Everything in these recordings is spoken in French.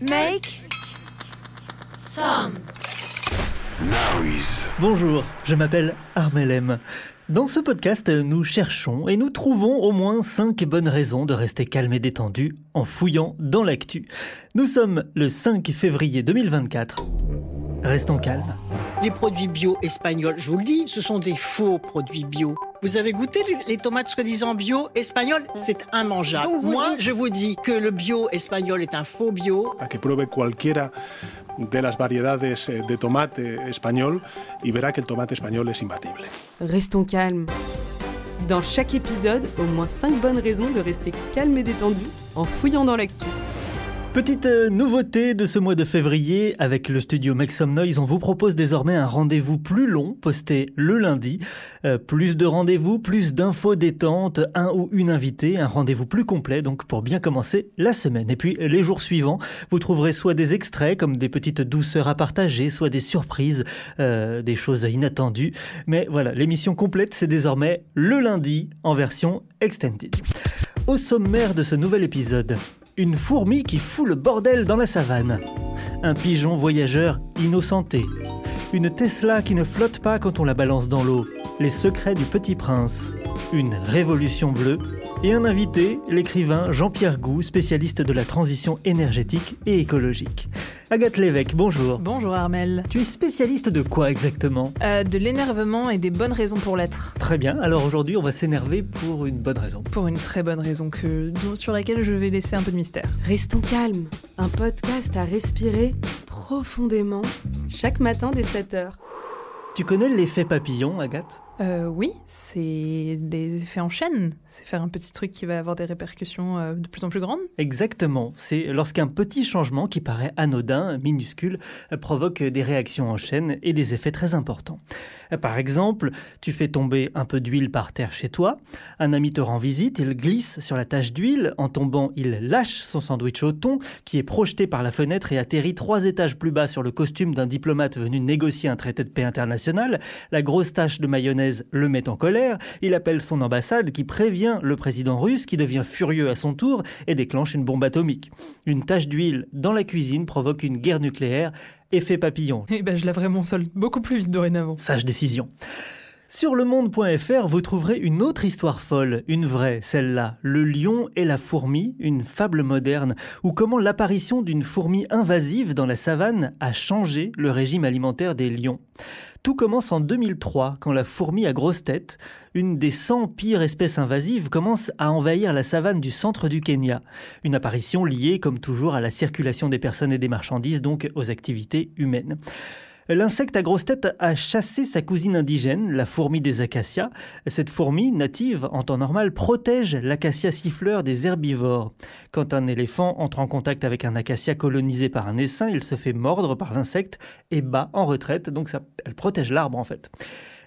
Make some Bonjour, je m'appelle Armel M. Dans ce podcast, nous cherchons et nous trouvons au moins 5 bonnes raisons de rester calme et détendu en fouillant dans l'actu. Nous sommes le 5 février 2024. Restons calmes. Les produits bio espagnols, je vous le dis, ce sont des faux produits bio. Vous avez goûté les, les tomates soi-disant bio espagnoles? C'est immangeable. Donc Moi, dites- je vous dis que le bio espagnol est un faux bio. a que pruebe cualquiera de las variedades eh, de tomate español y verá que el tomate español es imbatible. Restons calmes. Dans chaque épisode, au moins 5 bonnes raisons de rester calme et détendu en fouillant dans l'actu. Petite euh, nouveauté de ce mois de février, avec le studio Make Some Noise, on vous propose désormais un rendez-vous plus long, posté le lundi. Euh, plus de rendez-vous, plus d'infos détentes, un ou une invitée, un rendez-vous plus complet, donc pour bien commencer la semaine. Et puis les jours suivants, vous trouverez soit des extraits comme des petites douceurs à partager, soit des surprises, euh, des choses inattendues. Mais voilà, l'émission complète, c'est désormais le lundi en version extended. Au sommaire de ce nouvel épisode, une fourmi qui fout le bordel dans la savane. Un pigeon voyageur innocenté. Une Tesla qui ne flotte pas quand on la balance dans l'eau. Les secrets du petit prince. Une révolution bleue. Et un invité, l'écrivain Jean-Pierre Gou, spécialiste de la transition énergétique et écologique. Agathe Lévesque, bonjour. Bonjour Armel. Tu es spécialiste de quoi exactement? Euh, de l'énervement et des bonnes raisons pour l'être. Très bien, alors aujourd'hui on va s'énerver pour une bonne raison. Pour une très bonne raison que, sur laquelle je vais laisser un peu de mystère. Restons calmes. Un podcast à respirer profondément chaque matin dès 7h. Tu connais l'effet papillon, Agathe? Euh, oui, c'est des effets en chaîne. C'est faire un petit truc qui va avoir des répercussions euh, de plus en plus grandes. Exactement. C'est lorsqu'un petit changement qui paraît anodin, minuscule, euh, provoque des réactions en chaîne et des effets très importants. Par exemple, tu fais tomber un peu d'huile par terre chez toi, un ami te rend visite, il glisse sur la tache d'huile, en tombant, il lâche son sandwich au thon, qui est projeté par la fenêtre et atterrit trois étages plus bas sur le costume d'un diplomate venu négocier un traité de paix international. La grosse tache de mayonnaise le met en colère, il appelle son ambassade qui prévient le président russe qui devient furieux à son tour et déclenche une bombe atomique. Une tache d'huile dans la cuisine provoque une guerre nucléaire, effet papillon. Et ben, je laverai mon sol beaucoup plus vite dorénavant. Sage décision. Sur lemonde.fr, vous trouverez une autre histoire folle, une vraie, celle-là, le lion et la fourmi, une fable moderne, ou comment l'apparition d'une fourmi invasive dans la savane a changé le régime alimentaire des lions. Tout commence en 2003, quand la fourmi à grosse tête, une des 100 pires espèces invasives, commence à envahir la savane du centre du Kenya. Une apparition liée, comme toujours, à la circulation des personnes et des marchandises, donc aux activités humaines. L'insecte à grosse tête a chassé sa cousine indigène, la fourmi des acacias. Cette fourmi, native en temps normal, protège l'acacia siffleur des herbivores. Quand un éléphant entre en contact avec un acacia colonisé par un essaim, il se fait mordre par l'insecte et bat en retraite, donc elle protège l'arbre en fait.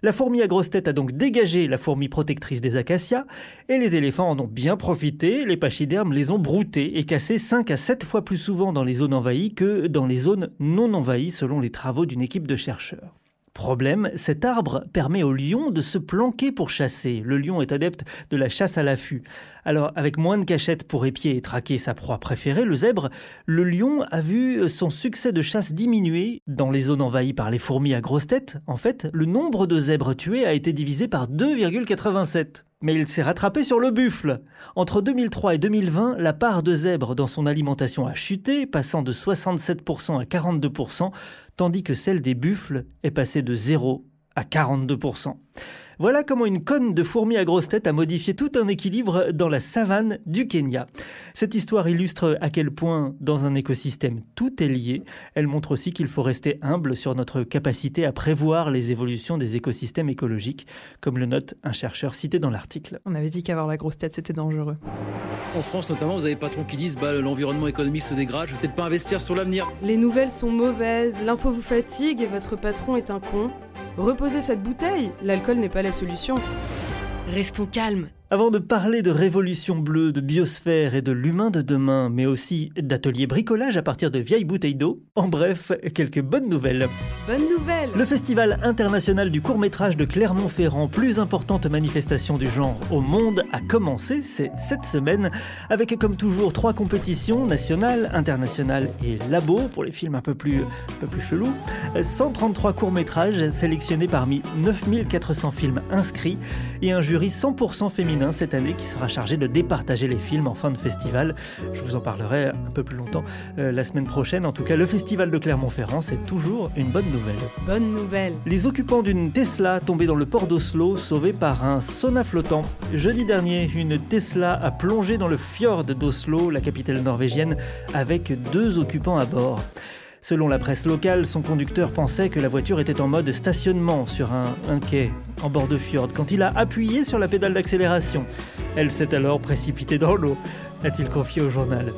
La fourmi à grosse tête a donc dégagé la fourmi protectrice des acacias, et les éléphants en ont bien profité, les pachydermes les ont broutés et cassés 5 à 7 fois plus souvent dans les zones envahies que dans les zones non envahies selon les travaux d'une équipe de chercheurs. Problème, cet arbre permet au lion de se planquer pour chasser. Le lion est adepte de la chasse à l'affût. Alors, avec moins de cachettes pour épier et traquer sa proie préférée, le zèbre, le lion a vu son succès de chasse diminuer. Dans les zones envahies par les fourmis à grosse tête, en fait, le nombre de zèbres tués a été divisé par 2,87. Mais il s'est rattrapé sur le buffle. Entre 2003 et 2020, la part de zèbres dans son alimentation a chuté, passant de 67% à 42%, tandis que celle des buffles est passée de 0 à 42%. Voilà comment une conne de fourmis à grosse tête a modifié tout un équilibre dans la savane du Kenya. Cette histoire illustre à quel point dans un écosystème tout est lié. Elle montre aussi qu'il faut rester humble sur notre capacité à prévoir les évolutions des écosystèmes écologiques, comme le note un chercheur cité dans l'article. On avait dit qu'avoir la grosse tête c'était dangereux. En France notamment, vous avez des patrons qui disent bah, l'environnement économique se dégrade, je vais peut-être pas investir sur l'avenir. Les nouvelles sont mauvaises, l'info vous fatigue et votre patron est un con. Reposez cette bouteille, l'alcool n'est pas solution. Restons calmes avant de parler de révolution bleue, de biosphère et de l'humain de demain, mais aussi d'ateliers bricolage à partir de vieilles bouteilles d'eau, en bref, quelques bonnes nouvelles. Bonne nouvelle Le Festival international du court-métrage de Clermont-Ferrand, plus importante manifestation du genre au monde, a commencé, c'est cette semaine, avec comme toujours trois compétitions, nationales, internationales et labo, pour les films un peu plus, un peu plus chelous, 133 courts-métrages sélectionnés parmi 9400 films inscrits, et un jury 100% féminin cette année qui sera chargé de départager les films en fin de festival. Je vous en parlerai un peu plus longtemps euh, la semaine prochaine. En tout cas, le festival de Clermont-Ferrand, c'est toujours une bonne nouvelle. Bonne nouvelle. Les occupants d'une Tesla tombée dans le port d'Oslo, sauvés par un sauna flottant. Jeudi dernier, une Tesla a plongé dans le fjord d'Oslo, la capitale norvégienne, avec deux occupants à bord. Selon la presse locale, son conducteur pensait que la voiture était en mode stationnement sur un, quai en bord de fjord quand il a appuyé sur la pédale d'accélération. Elle s'est alors précipitée dans l'eau, a-t-il confié au journal.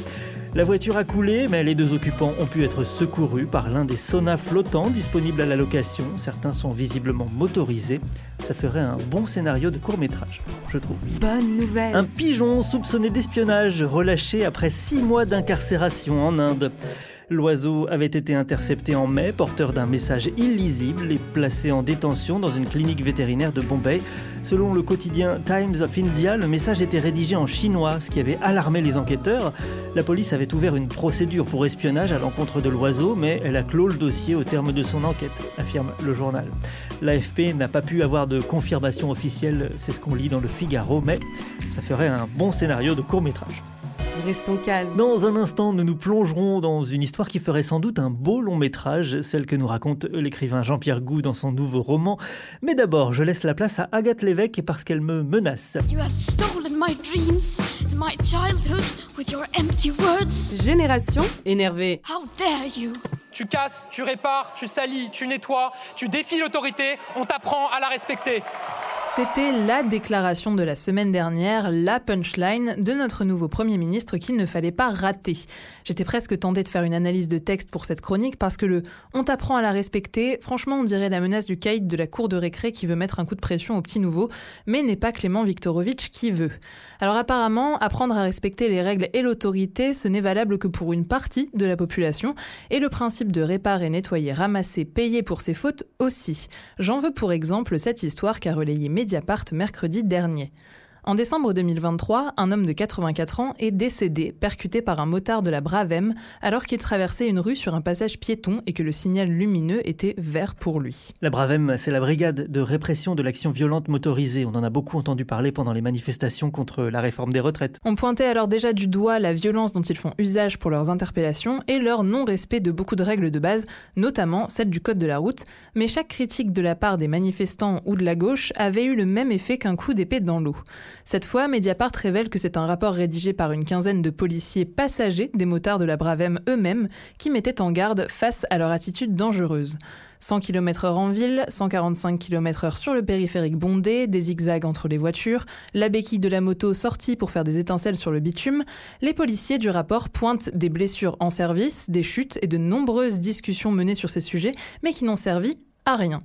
La voiture a coulé, mais les deux occupants ont pu être secourus par l'un des saunas flottants disponibles à la location. Certains sont visiblement motorisés. Ça ferait un bon scénario de court métrage, je trouve. Bonne nouvelle Un pigeon soupçonné d'espionnage relâché après six mois d'incarcération en Inde. L'oiseau avait été intercepté en mai, porteur d'un message illisible et placé en détention dans une clinique vétérinaire de Bombay. Selon le quotidien Times of India, le message était rédigé en chinois, ce qui avait alarmé les enquêteurs. La police avait ouvert une procédure pour espionnage à l'encontre de l'oiseau, mais elle a clos le dossier au terme de son enquête, affirme le journal. L'AFP n'a pas pu avoir de confirmation officielle, c'est ce qu'on lit dans le Figaro, mais ça ferait un bon scénario de court métrage. Restons calmes. Dans un instant, nous nous plongerons dans une histoire qui ferait sans doute un beau long métrage, celle que nous raconte l'écrivain Jean-Pierre Gou dans son nouveau roman. Mais d'abord, je laisse la place à Agathe Lévesque parce qu'elle me menace. Génération énervée. How dare you? Tu casses, tu répares, tu salis, tu nettoies, tu défies l'autorité, on t'apprend à la respecter. C'était la déclaration de la semaine dernière, la punchline de notre nouveau Premier ministre qu'il ne fallait pas rater. J'étais presque tentée de faire une analyse de texte pour cette chronique parce que le on t'apprend à la respecter, franchement on dirait la menace du caïd de la cour de récré qui veut mettre un coup de pression au petit nouveau, mais n'est pas Clément Viktorovitch qui veut. Alors apparemment, apprendre à respecter les règles et l'autorité, ce n'est valable que pour une partie de la population, et le principe de réparer, nettoyer, ramasser, payer pour ses fautes aussi. J'en veux pour exemple cette histoire qu'a relayée Mediapart mercredi dernier. En décembre 2023, un homme de 84 ans est décédé, percuté par un motard de la Bravem, alors qu'il traversait une rue sur un passage piéton et que le signal lumineux était vert pour lui. La Bravem, c'est la brigade de répression de l'action violente motorisée. On en a beaucoup entendu parler pendant les manifestations contre la réforme des retraites. On pointait alors déjà du doigt la violence dont ils font usage pour leurs interpellations et leur non-respect de beaucoup de règles de base, notamment celle du code de la route. Mais chaque critique de la part des manifestants ou de la gauche avait eu le même effet qu'un coup d'épée dans l'eau. Cette fois, Mediapart révèle que c'est un rapport rédigé par une quinzaine de policiers passagers des motards de la Bravem eux-mêmes qui mettaient en garde face à leur attitude dangereuse. 100 km/h en ville, 145 km/h sur le périphérique bondé, des zigzags entre les voitures, la béquille de la moto sortie pour faire des étincelles sur le bitume, les policiers du rapport pointent des blessures en service, des chutes et de nombreuses discussions menées sur ces sujets, mais qui n'ont servi à rien.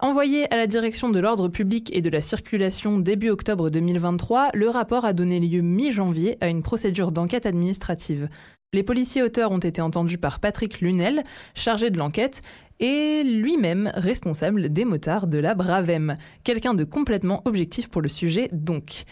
Envoyé à la direction de l'ordre public et de la circulation début octobre 2023, le rapport a donné lieu mi-janvier à une procédure d'enquête administrative. Les policiers auteurs ont été entendus par Patrick Lunel, chargé de l'enquête, et lui-même responsable des motards de la Bravem. Quelqu'un de complètement objectif pour le sujet donc.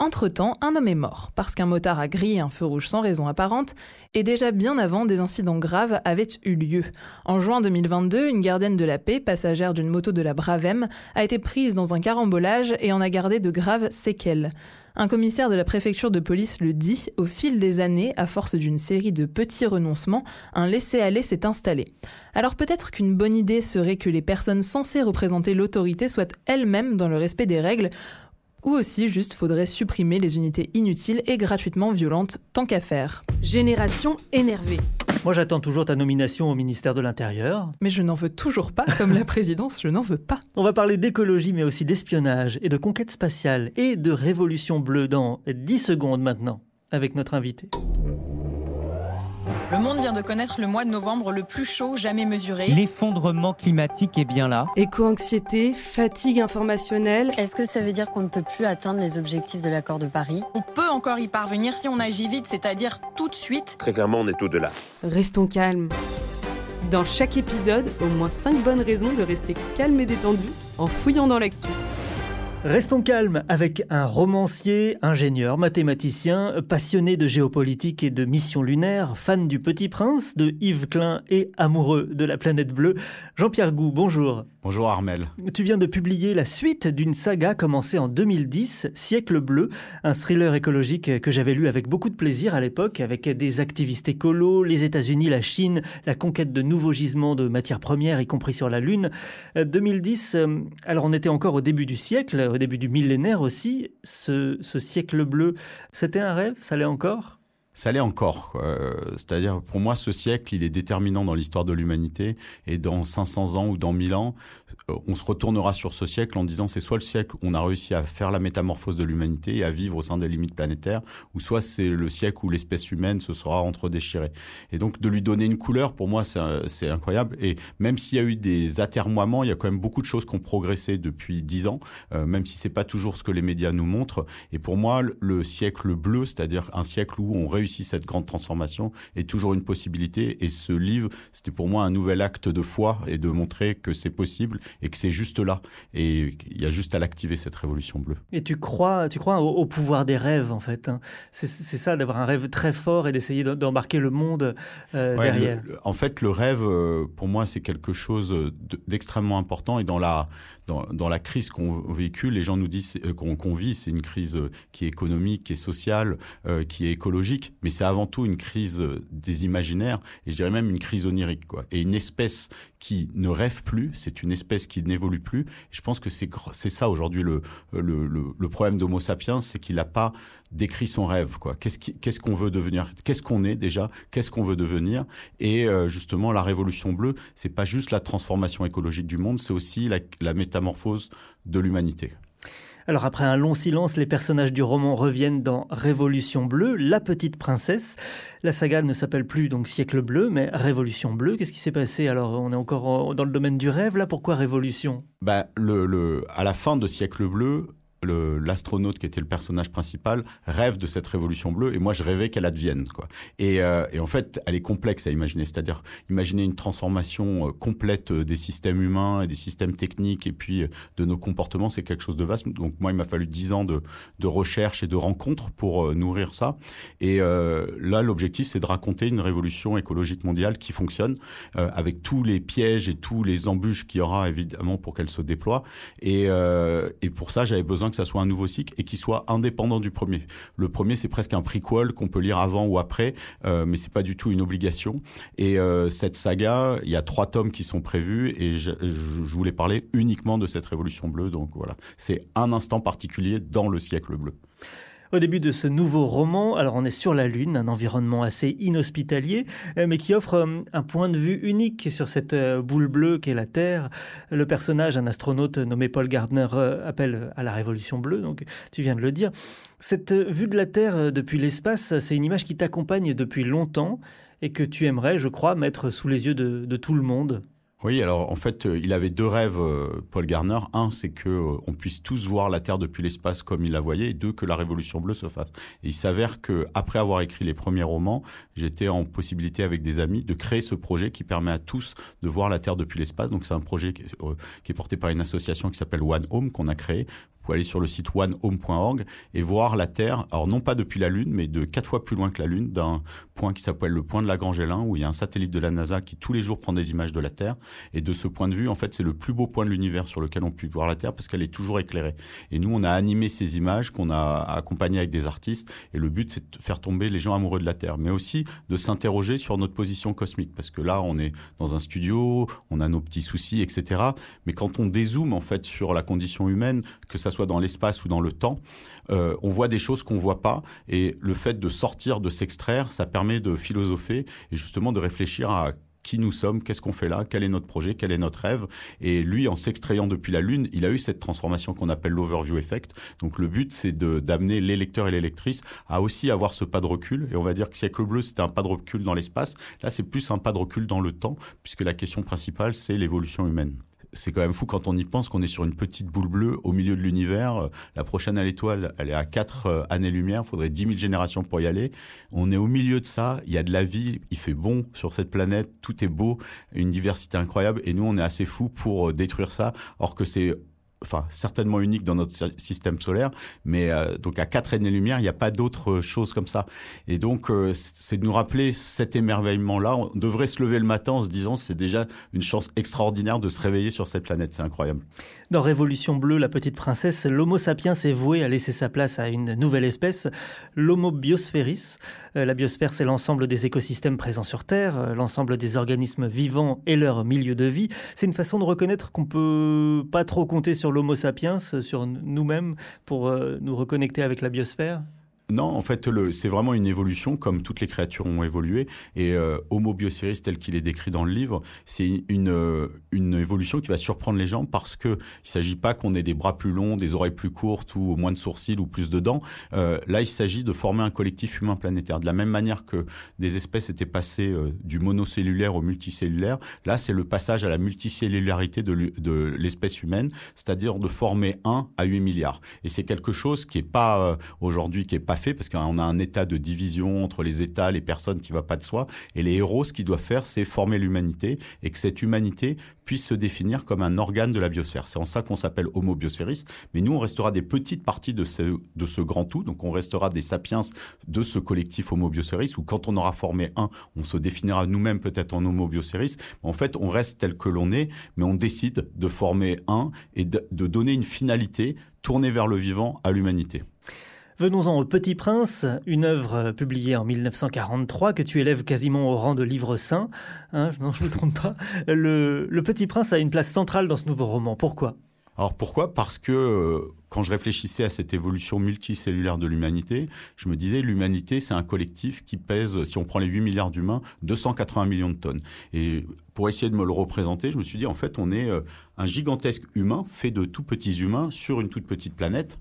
Entre-temps, un homme est mort parce qu'un motard a grillé un feu rouge sans raison apparente et déjà bien avant, des incidents graves avaient eu lieu. En juin 2022, une gardienne de la paix, passagère d'une moto de la Bravem, a été prise dans un carambolage et en a gardé de graves séquelles. Un commissaire de la préfecture de police le dit, au fil des années, à force d'une série de petits renoncements, un laisser-aller s'est installé. Alors peut-être qu'une bonne idée serait que les personnes censées représenter l'autorité soient elles-mêmes dans le respect des règles, ou aussi juste faudrait supprimer les unités inutiles et gratuitement violentes, tant qu'à faire. Génération énervée. Moi, j'attends toujours ta nomination au ministère de l'Intérieur. Mais je n'en veux toujours pas, comme la présidence, je n'en veux pas. On va parler d'écologie, mais aussi d'espionnage et de conquête spatiale et de révolution bleue dans 10 secondes maintenant, avec notre invité. Le monde vient de connaître le mois de novembre le plus chaud jamais mesuré. L'effondrement climatique est bien là. Éco-anxiété, fatigue informationnelle. Est-ce que ça veut dire qu'on ne peut plus atteindre les objectifs de l'accord de Paris? On peut encore y parvenir si on agit vite, c'est-à-dire tout de suite. Très clairement, on est au-delà. Restons calmes. Dans chaque épisode, au moins 5 bonnes raisons de rester calme et détendu en fouillant dans l'actu. Restons calmes avec un romancier, ingénieur, mathématicien, passionné de géopolitique et de missions lunaires, fan du Petit Prince, de Yves Klein et amoureux de la planète bleue. Jean-Pierre Gou, bonjour. Bonjour Armel. Tu viens de publier la suite d'une saga commencée en 2010, Siècle bleu, un thriller écologique que j'avais lu avec beaucoup de plaisir à l'époque, avec des activistes écolos, les États-Unis, la Chine, la conquête de nouveaux gisements de matières premières, y compris sur la Lune. 2010, euh, alors on était encore au début du siècle, au début du millénaire aussi. Ce, ce siècle bleu, c'était un rêve Ça l'est encore? Ça l'est encore. C'est-à-dire, pour moi, ce siècle, il est déterminant dans l'histoire de l'humanité. Et dans 500 ans ou dans 1000 ans, euh, on se retournera sur ce siècle en disant c'est soit le siècle où on a réussi à faire la métamorphose de l'humanité et à vivre au sein des limites planétaires, ou soit c'est le siècle où l'espèce humaine se sera entre-déchirée. Et donc de lui donner une couleur, pour moi, c'est incroyable. Et même s'il y a eu des atermoiements, il y a quand même beaucoup de choses qui ont progressé depuis dix ans, euh, même si c'est pas toujours ce que les médias nous montrent. Et pour moi, le siècle bleu, c'est-à-dire un siècle où on réussit cette grande transformation, est toujours une possibilité. Et ce livre, c'était pour moi un nouvel acte de foi et de montrer que c'est possible et que c'est juste là. Et il y a juste à l'activer, cette révolution bleue. Et tu crois, tu crois au, pouvoir des rêves, en fait. Hein. C'est ça, d'avoir un rêve très fort et d'essayer d'embarquer le monde euh, derrière. en fait, le rêve, euh, pour moi, c'est quelque chose d'extrêmement important. Et dans la, dans, dans la crise qu'on véhicule, les gens nous disent euh, qu'on vit, c'est une crise qui est économique, qui est sociale, qui est écologique, mais c'est avant tout une crise des imaginaires, et je dirais même une crise onirique. Quoi. Et une espèce qui ne rêve plus, c'est une espèce qui n'évolue plus. Je pense que c'est ça aujourd'hui le, le, le, problème d'Homo sapiens, c'est qu'il n'a pas décrit son rêve. quoi. Qu'est-ce qu'on veut devenir? Qu'est-ce qu'on est déjà? Qu'est-ce qu'on veut devenir? Et euh, justement, la révolution bleue, c'est pas juste la transformation écologique du monde, c'est aussi la, la métamorphose de l'humanité. Alors après un long silence, les personnages du roman reviennent dans Révolution bleue, la petite princesse. La saga ne s'appelle plus donc Siècle bleu, mais Révolution bleue. Qu'est-ce qui s'est passé? Alors on est encore dans le domaine du rêve là. Pourquoi Révolution? Bah, le, le, à la fin de Siècle bleu, l'astronaute qui était le personnage principal rêve de cette révolution bleue et moi je rêvais qu'elle advienne quoi. Et, euh, en fait elle est complexe à imaginer, c'est-à-dire imaginer une transformation euh, complète euh, des systèmes humains et des systèmes techniques et puis de nos comportements, c'est quelque chose de vaste. Donc moi il m'a fallu dix ans de, recherche et de rencontres pour nourrir ça. Et là l'objectif c'est de raconter une révolution écologique mondiale qui fonctionne avec tous les pièges et tous les embûches qu'il y aura évidemment pour qu'elle se déploie. Et, et pour ça j'avais besoin que ça soit un nouveau cycle et qui soit indépendant du premier. Le premier, c'est presque un prequel qu'on peut lire avant ou après, euh, mais c'est pas du tout une obligation. Et euh, cette saga, il y a trois tomes qui sont prévus et je, je, voulais parler uniquement de cette révolution bleue. Donc voilà, c'est un instant particulier dans le siècle bleu. Au début de ce nouveau roman, alors on est sur la Lune, un environnement assez inhospitalier, euh, mais qui offre euh, un point de vue unique sur cette euh, boule bleue qu'est la Terre. Le personnage, un astronaute nommé Paul Gardner, appelle à la révolution bleue, donc tu viens de le dire. Cette vue de la Terre depuis l'espace, c'est une image qui t'accompagne depuis longtemps et que tu aimerais, je crois, mettre sous les yeux de, de tout le monde. Oui, alors en fait, euh, il avait deux rêves, euh, Paul Garner. Un, c'est que euh, on puisse tous voir la Terre depuis l'espace comme il la voyait, et deux, que la Révolution bleue se fasse. Et il s'avère que après avoir écrit les premiers romans, j'étais en possibilité avec des amis de créer ce projet qui permet à tous de voir la Terre depuis l'espace. Donc c'est un projet qui est, porté par une association qui s'appelle One Home qu'on a créé pouvez aller sur le site onehome.org et voir la Terre, alors non pas depuis la Lune, mais de quatre fois plus loin que la Lune, d'un point qui s'appelle le point de Lagrange-L1, où il y a un satellite de la NASA qui tous les jours prend des images de la Terre. Et de ce point de vue, en fait, c'est le plus beau point de l'univers sur lequel on peut voir la Terre parce qu'elle est toujours éclairée. Et nous, on a animé ces images qu'on a accompagnées avec des artistes. Et le but, c'est de faire tomber les gens amoureux de la Terre, mais aussi de s'interroger sur notre position cosmique. Parce que là, on est dans un studio, on a nos petits soucis, etc. Mais quand on dézoome, en fait, sur la condition humaine, que ça soit dans l'espace ou dans le temps, euh, on voit des choses qu'on voit pas. Et le fait de sortir, de s'extraire, ça permet de philosopher et justement de réfléchir à qui nous sommes, qu'est-ce qu'on fait là, quel est notre projet, quel est notre rêve. Et lui, en s'extrayant depuis la Lune, il a eu cette transformation qu'on appelle l'overview effect. Donc le but, c'est d'amener les lecteurs et les lectrices à aussi avoir ce pas de recul. Et on va dire que Siècle Bleu, c'était un pas de recul dans l'espace. Là, c'est plus un pas de recul dans le temps, puisque la question principale, c'est l'évolution humaine c'est quand même fou quand on y pense qu'on est sur une petite boule bleue au milieu de l'univers. La prochaine à l'étoile, elle est à 4 euh, années-lumière. Il faudrait 10 000 générations pour y aller. On est au milieu de ça. Il y a de la vie. Il fait bon sur cette planète. Tout est beau. Une diversité incroyable. Et nous, on est assez fous pour euh, détruire ça. Or que c'est enfin certainement unique dans notre système solaire, mais euh, donc à quatre années-lumière, il n'y a pas d'autre chose comme ça. Et donc euh, c'est de nous rappeler cet émerveillement-là. On devrait se lever le matin en se disant c'est déjà une chance extraordinaire de se réveiller sur cette planète. C'est incroyable. Dans Révolution bleue, la petite princesse, l'Homo sapiens est voué à laisser sa place à une nouvelle espèce, l'Homo biosphéris. Euh, la biosphère, c'est l'ensemble des écosystèmes présents sur Terre, l'ensemble des organismes vivants et leur milieu de vie. C'est une façon de reconnaître qu'on peut pas trop compter sur l'Homo sapiens, sur nous-mêmes, pour euh, nous reconnecter avec la biosphère? Non, en fait, c'est vraiment une évolution, comme toutes les créatures ont évolué. Et euh, Homo biosphéris, tel qu'il est décrit dans le livre, c'est une, euh, une évolution qui va surprendre les gens parce que il s'agit pas qu'on ait des bras plus longs, des oreilles plus courtes ou moins de sourcils ou plus de dents. Euh, là, il s'agit de former un collectif humain planétaire. De la même manière que des espèces étaient passées du monocellulaire au multicellulaire, là, c'est le passage à la multicellularité de, l'espèce humaine, c'est-à-dire de former 1 à 8 milliards. Et c'est quelque chose qui est pas aujourd'hui, qui est pas fait parce qu'on a un état de division entre les États, les personnes qui va pas de soi. Et les héros, ce qu'ils doivent faire, c'est former l'humanité et que cette humanité puisse se définir comme un organe de la biosphère. C'est en ça qu'on s'appelle Homo biosphéris. Mais nous, on restera des petites parties de ce, de ce grand tout. Donc, on restera des sapiens de ce collectif Homo biosphéris où quand on aura formé un, on se définira nous-mêmes peut-être en Homo biosphéris. En fait, on reste tel que l'on est, mais on décide de former un et de donner une finalité tournée vers le vivant à l'humanité. Venons-en au Petit Prince, une œuvre publiée en 1943 que tu élèves quasiment au rang de livre saint. Hein, non, je ne me trompe pas. Le, Petit Prince a une place centrale dans ce nouveau roman. Pourquoi? Alors pourquoi? Parce que euh, quand je réfléchissais à cette évolution multicellulaire de l'humanité, je me disais l'humanité c'est un collectif qui pèse, si on prend les 8 milliards d'humains, 280 millions de tonnes. Et pour essayer de me le représenter, je me suis dit en fait on est euh, un gigantesque humain fait de tout petits humains sur une toute petite planète.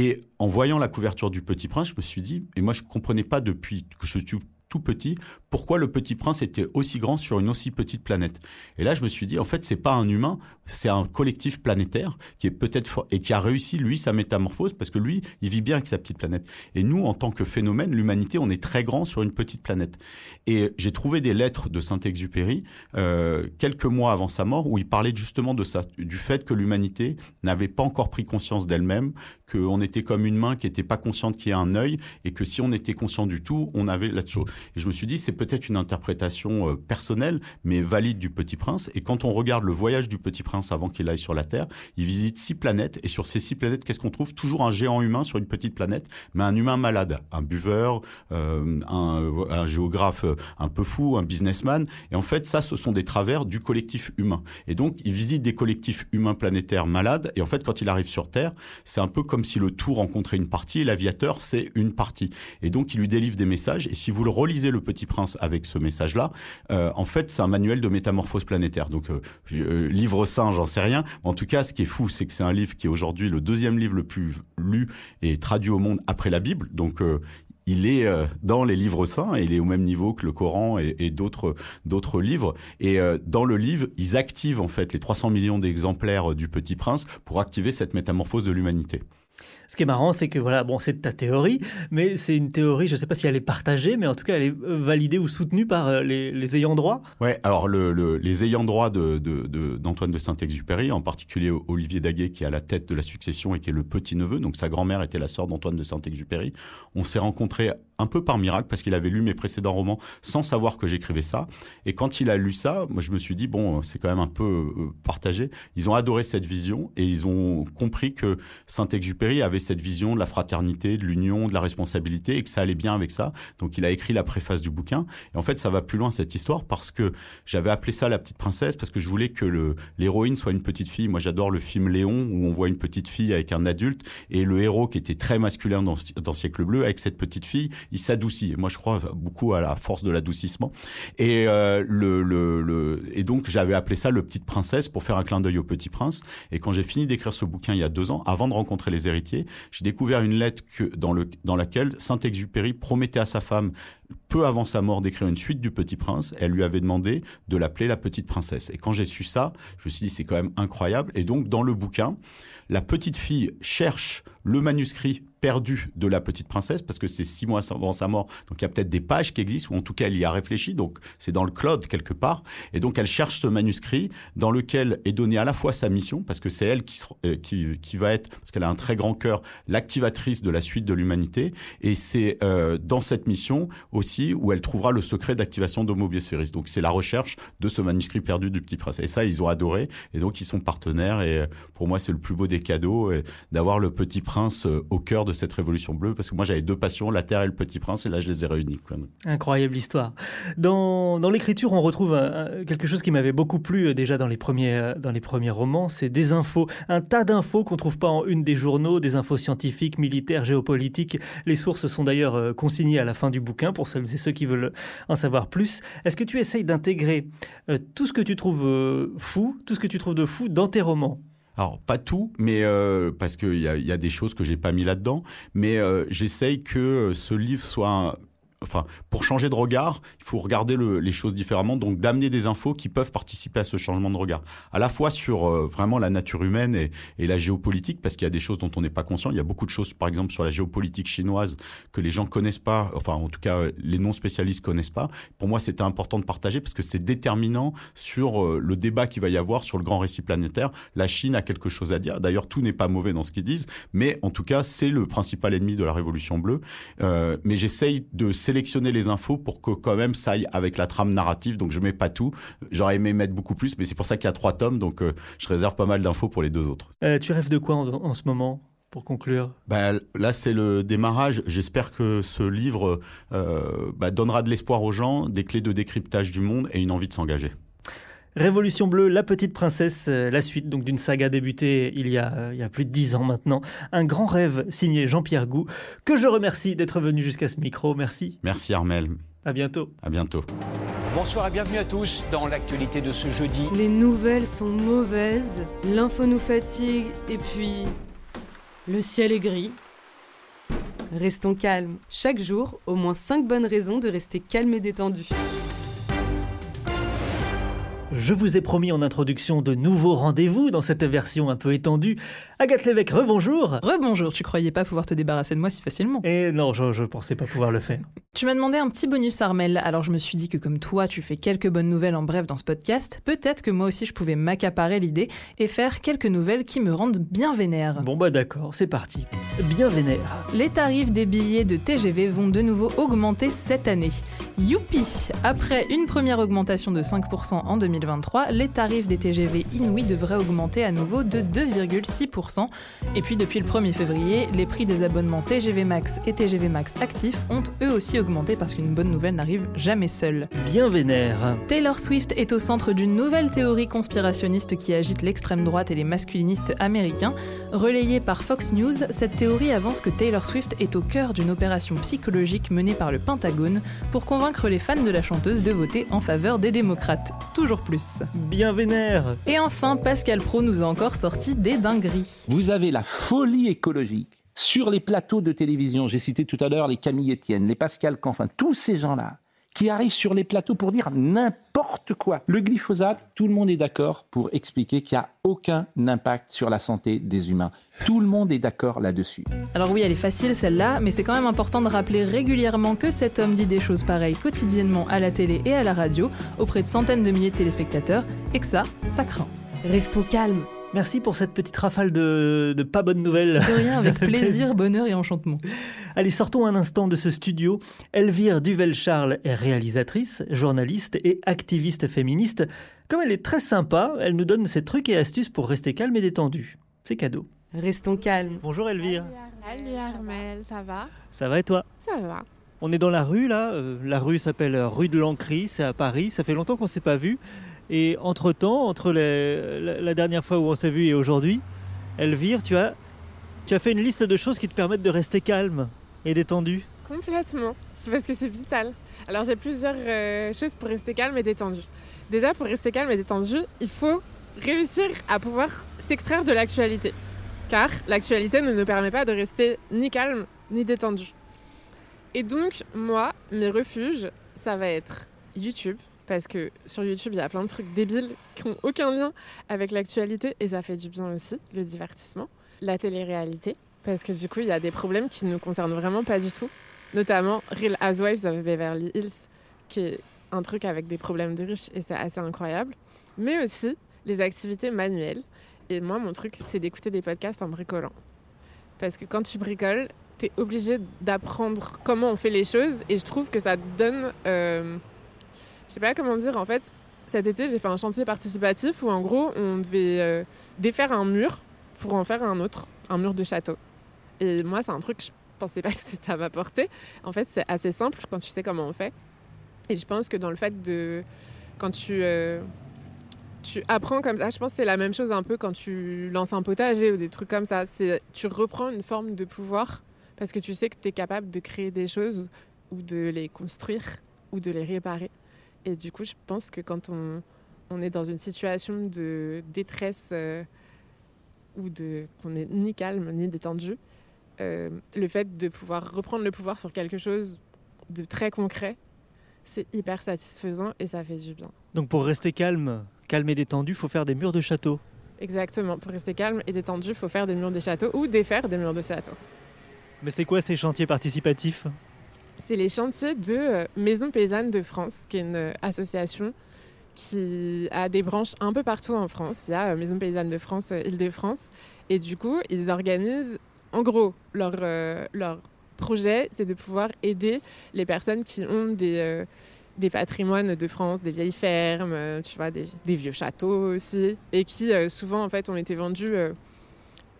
Et en voyant la couverture du Petit Prince, je me suis dit, et moi je ne comprenais pas depuis que je suis tout petit, pourquoi le Petit Prince était aussi grand sur une aussi petite planète. Et là, je me suis dit, en fait, c'est pas un humain, c'est un collectif planétaire qui est peut-être et qui a réussi lui sa métamorphose parce que lui, il vit bien avec sa petite planète. Et nous, en tant que phénomène, l'humanité, on est très grand sur une petite planète. Et j'ai trouvé des lettres de Saint-Exupéry euh, quelques mois avant sa mort où il parlait justement de ça, du fait que l'humanité n'avait pas encore pris conscience d'elle-même, qu'on était comme une main qui n'était pas consciente qu'il y a un œil et que si on était conscient du tout, on avait là-dessus. Et je me suis dit, c'est peut-être une interprétation euh, personnelle, mais valide du Petit Prince. Et quand on regarde le voyage du Petit Prince avant qu'il aille sur la Terre, il visite six planètes. Et sur ces six planètes, qu'est-ce qu'on trouve? Toujours un géant humain sur une petite planète, mais un humain malade, un buveur, euh, un, géographe euh, un peu fou, un businessman. Et en fait, ça, ce sont des travers du collectif humain. Et donc, il visite des collectifs humains planétaires malades. Et en fait, quand il arrive sur Terre, c'est un peu comme si le tout rencontrait une partie l'aviateur, c'est une partie. Et donc, il lui délivre des messages. Et si vous le relisez, le Petit Prince, avec ce message-là, euh, en fait, c'est un manuel de métamorphose planétaire. Donc, euh, euh, livre saint, j'en sais rien. En tout cas, ce qui est fou, c'est que c'est un livre qui est aujourd'hui le deuxième livre le plus lu et traduit au monde après la Bible. Donc, il est dans les livres saints et il est au même niveau que le Coran et, d'autres d'autres livres. Et dans le livre, ils activent en fait les 300 millions d'exemplaires du Petit Prince pour activer cette métamorphose de l'humanité. Ce qui est marrant, c'est que voilà, bon, c'est ta théorie, mais c'est une théorie, je ne sais pas si elle est partagée, mais en tout cas, elle est validée ou soutenue par les, ayants droit. Ouais, alors le, les ayants droit d'Antoine de, de, de Saint-Exupéry, en particulier Olivier Daguet, qui est à la tête de la succession et qui est le petit-neveu, donc sa grand-mère était la sœur d'Antoine de Saint-Exupéry. On s'est rencontrés un peu par miracle parce qu'il avait lu mes précédents romans sans savoir que j'écrivais ça. Et quand il a lu ça, moi je me suis dit bon, c'est quand même un peu euh, partagé. Ils ont adoré cette vision et ils ont compris que Saint-Exupéry avait cette vision de la fraternité, de l'union, de la responsabilité et que ça allait bien avec ça. Donc il a écrit la préface du bouquin. Et en fait, ça va plus loin cette histoire parce que j'avais appelé ça la petite princesse parce que je voulais que l'héroïne soit une petite fille. Moi, j'adore le film Léon où on voit une petite fille avec un adulte et le héros qui était très masculin dans, dans Siècle Bleu avec cette petite fille il s'adoucit. Moi, je crois beaucoup à la force de l'adoucissement. Et euh, le, le, le, et donc j'avais appelé ça le Petite Princesse pour faire un clin d'œil au Petit Prince. Et quand j'ai fini d'écrire ce bouquin il y a deux ans, avant de rencontrer les héritiers, j'ai découvert une lettre que dans le dans laquelle Saint-Exupéry promettait à sa femme peu avant sa mort d'écrire une suite du Petit Prince. Elle lui avait demandé de l'appeler la Petite Princesse. Et quand j'ai su ça, je me suis dit c'est quand même incroyable. Et donc dans le bouquin, la petite fille cherche le manuscrit perdu de la petite princesse parce que c'est six mois avant sa mort. Donc il y a peut-être des pages qui existent ou en tout cas elle y a réfléchi. Donc c'est dans le cloud quelque part. Et donc elle cherche ce manuscrit dans lequel est donnée à la fois sa mission parce que c'est elle qui, euh, qui, va être parce qu'elle a un très grand cœur l'activatrice de la suite de l'humanité. Et c'est euh, dans cette mission aussi où elle trouvera le secret d'activation d'Homo Biosphéris. Donc c'est la recherche de ce manuscrit perdu du petit prince. Et ça ils ont adoré et donc ils sont partenaires. Et euh, pour moi c'est le plus beau des cadeaux d'avoir le petit prince au cœur de cette révolution bleue parce que moi j'avais deux passions, la Terre et le Petit Prince, et là je les ai réunis. Incroyable histoire. Dans, dans l'écriture, on retrouve quelque chose qui m'avait beaucoup plu euh, déjà dans les premiers, euh, dans les premiers romans, c'est des infos, un tas d'infos qu'on trouve pas en une des journaux, des infos scientifiques, militaires, géopolitiques. Les sources sont d'ailleurs euh, consignées à la fin du bouquin pour celles et ceux qui veulent en savoir plus. Est-ce que tu essayes d'intégrer tout ce que tu trouves fou, tout ce que tu trouves de fou dans tes romans? Alors pas tout, mais euh, parce qu'il y a, y a des choses que j'ai pas mis là-dedans, mais euh, j'essaye que ce livre soit enfin, pour changer de regard, il faut regarder les choses différemment, donc d'amener des infos qui peuvent participer à ce changement de regard, à la fois sur euh, vraiment la nature humaine et, la géopolitique, parce qu'il y a des choses dont on n'est pas conscient. Il y a beaucoup de choses, par exemple, sur la géopolitique chinoise que les gens connaissent pas, enfin, en tout cas, les non spécialistes connaissent pas. Pour moi, c'était important de partager parce que c'est déterminant sur euh, le débat qu'il va y avoir sur le grand récit planétaire. La Chine a quelque chose à dire. D'ailleurs, tout n'est pas mauvais dans ce qu'ils disent, mais en tout cas, c'est le principal ennemi de la révolution bleue. Euh, mais j'essaye de sélectionner les infos pour que quand même ça aille avec la trame narrative. Donc je mets pas tout. J'aurais aimé mettre beaucoup plus, mais c'est pour ça qu'il y a trois tomes. Donc euh, je réserve pas mal d'infos pour les deux autres. Euh, tu rêves de quoi en, ce moment pour conclure? Bah, Là, c'est le démarrage. J'espère que ce livre euh, bah, donnera de l'espoir aux gens, des clés de décryptage du monde et une envie de s'engager. Révolution bleue, La Petite Princesse, euh, la suite donc d'une saga débutée il y, a, euh, il y a plus de dix ans maintenant. Un grand rêve signé Jean-Pierre Gou, que je remercie d'être venu jusqu'à ce micro. Merci. Merci Armel. À bientôt. À bientôt. Bonsoir et bienvenue à tous dans l'actualité de ce jeudi. Les nouvelles sont mauvaises, l'info nous fatigue et puis le ciel est gris. Restons calmes. Chaque jour, au moins 5 bonnes raisons de rester calme et détendu. Je vous ai promis en introduction de nouveaux rendez-vous dans cette version un peu étendue. Agathe Lévesque, rebonjour. Rebonjour, tu croyais pas pouvoir te débarrasser de moi si facilement. Et non, je, je pensais pas pouvoir le faire. Tu m'as demandé un petit bonus Armel, alors je me suis dit que comme toi tu fais quelques bonnes nouvelles en bref dans ce podcast, peut-être que moi aussi je pouvais m'accaparer l'idée et faire quelques nouvelles qui me rendent bien vénère. Bon bah d'accord, c'est parti. Bien vénère. Les tarifs des billets de TGV vont de nouveau augmenter cette année. Youpi Après une première augmentation de 5% en 2020, les tarifs des TGV inouïs devraient augmenter à nouveau de 2,6%. Et puis depuis le 1er février, les prix des abonnements TGV Max et TGV Max actifs ont eux aussi augmenté parce qu'une bonne nouvelle n'arrive jamais seule. Bien vénère. Taylor Swift est au centre d'une nouvelle théorie conspirationniste qui agite l'extrême droite et les masculinistes américains. Relayée par Fox News, cette théorie avance que Taylor Swift est au cœur d'une opération psychologique menée par le Pentagone pour convaincre les fans de la chanteuse de voter en faveur des démocrates. Toujours plus. Bien vénère. Et enfin, Pascal Pro nous a encore sorti des dingueries. Vous avez la folie écologique sur les plateaux de télévision. J'ai cité tout à l'heure les Camille Etienne, les Pascal Canfin, tous ces gens-là qui arrivent sur les plateaux pour dire n'importe quoi. Le glyphosate, tout le monde est d'accord pour expliquer qu'il n'y a aucun impact sur la santé des humains. Tout le monde est d'accord là-dessus. Alors oui, elle est facile celle-là, mais c'est quand même important de rappeler régulièrement que cet homme dit des choses pareilles quotidiennement à la télé et à la radio, auprès de centaines de milliers de téléspectateurs, et que ça, ça craint. Restons calmes. Merci pour cette petite rafale de, de pas bonnes nouvelles. De rien, avec plaisir, bonheur et enchantement. Allez, sortons un instant de ce studio. Elvire Duvel-Charles est réalisatrice, journaliste et activiste féministe. Comme elle est très sympa, elle nous donne ses trucs et astuces pour rester calme et détendu. C'est cadeau. Restons calmes. Bonjour Elvire. Salut Armel, ça va? Ça va et toi? Ça va. On est dans la rue là. euh, la rue s'appelle rue de l'Ancry, c'est à Paris. Ça fait longtemps qu'on ne s'est pas vu. Et entre-temps, entre la dernière fois où on s'est vu et aujourd'hui, Elvire, tu as, tu as fait une liste de choses qui te permettent de rester calme et détendu. Complètement. C'est parce que c'est vital. Alors j'ai plusieurs euh, choses pour rester calme et détendu. Déjà, pour rester calme et détendu, il faut réussir à pouvoir s'extraire de l'actualité. Car l'actualité ne nous permet pas de rester ni calme ni détendu. Et donc, moi, mes refuges, ça va être YouTube. Parce que sur YouTube, il y a plein de trucs débiles qui n'ont aucun lien avec l'actualité et ça fait du bien aussi, le divertissement. La télé-réalité, parce que du coup, il y a des problèmes qui ne nous concernent vraiment pas du tout. Notamment Real Housewives of Beverly Hills, qui est un truc avec des problèmes de riches et c'est assez incroyable. Mais aussi les activités manuelles. Et moi, mon truc, c'est d'écouter des podcasts en bricolant. Parce que quand tu bricoles, tu es obligé d'apprendre comment on fait les choses et je trouve que ça donne. euh, je sais pas comment dire, en fait, cet été, j'ai fait un chantier participatif où en gros, on devait euh, défaire un mur pour en faire un autre, un mur de château. Et moi, c'est un truc que je pensais pas que c'était à ma portée. En fait, c'est assez simple quand tu sais comment on fait. Et je pense que dans le fait de. Quand tu. euh, tu apprends comme ça, je pense que c'est la même chose un peu quand tu lances un potager ou des trucs comme ça. C'est tu reprends une forme de pouvoir parce que tu sais que tu es capable de créer des choses ou de les construire ou de les réparer. Et du coup, je pense que quand on, on est dans une situation de détresse euh, ou de qu'on est ni calme ni détendu, euh, le fait de pouvoir reprendre le pouvoir sur quelque chose de très concret, c'est hyper satisfaisant et ça fait du bien. Donc pour rester calme, calme et détendu, il faut faire des murs de château. Exactement. Pour rester calme et détendu, il faut faire des murs de château ou défaire des murs de château. Mais c'est quoi ces chantiers participatifs? C'est les chantiers de euh, Maison Paysanne de France, qui est une euh, association qui a des branches un peu partout en France. Il y a euh, Maison Paysanne de France, Île-de-France. Et du coup, ils organisent, en gros, leur, leur projet, c'est de pouvoir aider les personnes qui ont des, des patrimoines de France, des vieilles fermes, tu vois, des, vieux châteaux aussi, et qui souvent, en fait, ont été vendus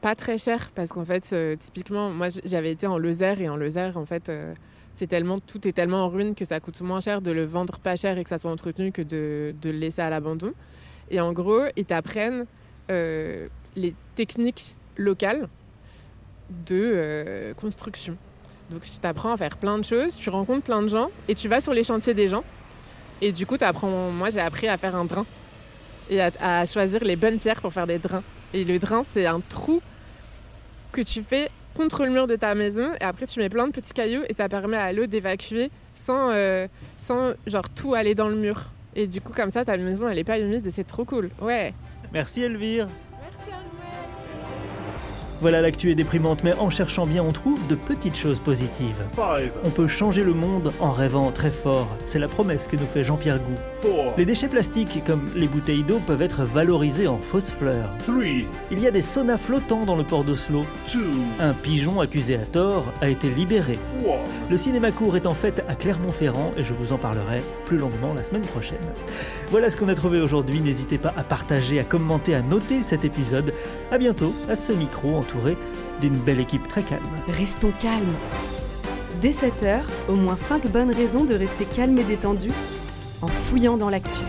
pas très cher, parce qu'en fait, typiquement, moi, j'avais été en Lozère, et en Lozère, en fait, c'est tellement, tout est tellement en ruine que ça coûte moins cher de le vendre pas cher et que ça soit entretenu que de, de le laisser à l'abandon. Et en gros, ils t'apprennent euh, les techniques locales de euh, construction. Donc tu t'apprends à faire plein de choses, tu rencontres plein de gens et tu vas sur les chantiers des gens. Et du coup, t'apprends, moi j'ai appris à faire un drain et à choisir les bonnes pierres pour faire des drains. Et le drain, c'est un trou que tu fais contre le mur de ta maison et après tu mets plein de petits cailloux et ça permet à l'eau d'évacuer sans, euh, sans genre tout aller dans le mur. Et du coup, comme ça, ta maison elle est pas humide et c'est trop cool. Ouais. Merci Elvire. Voilà, l'actu est déprimante, mais en cherchant bien, on trouve de petites choses positives. On peut changer le monde en rêvant très fort. C'est la promesse que nous fait Jean-Pierre Gou. Les déchets plastiques, comme les bouteilles d'eau, peuvent être valorisés en fausses fleurs. Il y a des saunas flottants dans le port d'Oslo. Un pigeon accusé à tort a été libéré. Le cinéma court est en fait à Clermont-Ferrand et je vous en parlerai plus longuement la semaine prochaine. Voilà ce qu'on a trouvé aujourd'hui. N'hésitez pas à partager, à commenter, à noter cet épisode. À bientôt à ce micro entouré d'une belle équipe très calme. Restons calmes. Dès 7h, au moins 5 bonnes raisons de rester calme et détendu en fouillant dans l'actu.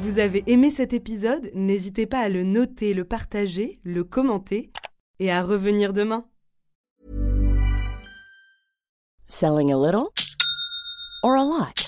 Vous avez aimé cet épisode? N'hésitez pas à le noter, le partager, le commenter et à revenir demain. Selling a little or a lot?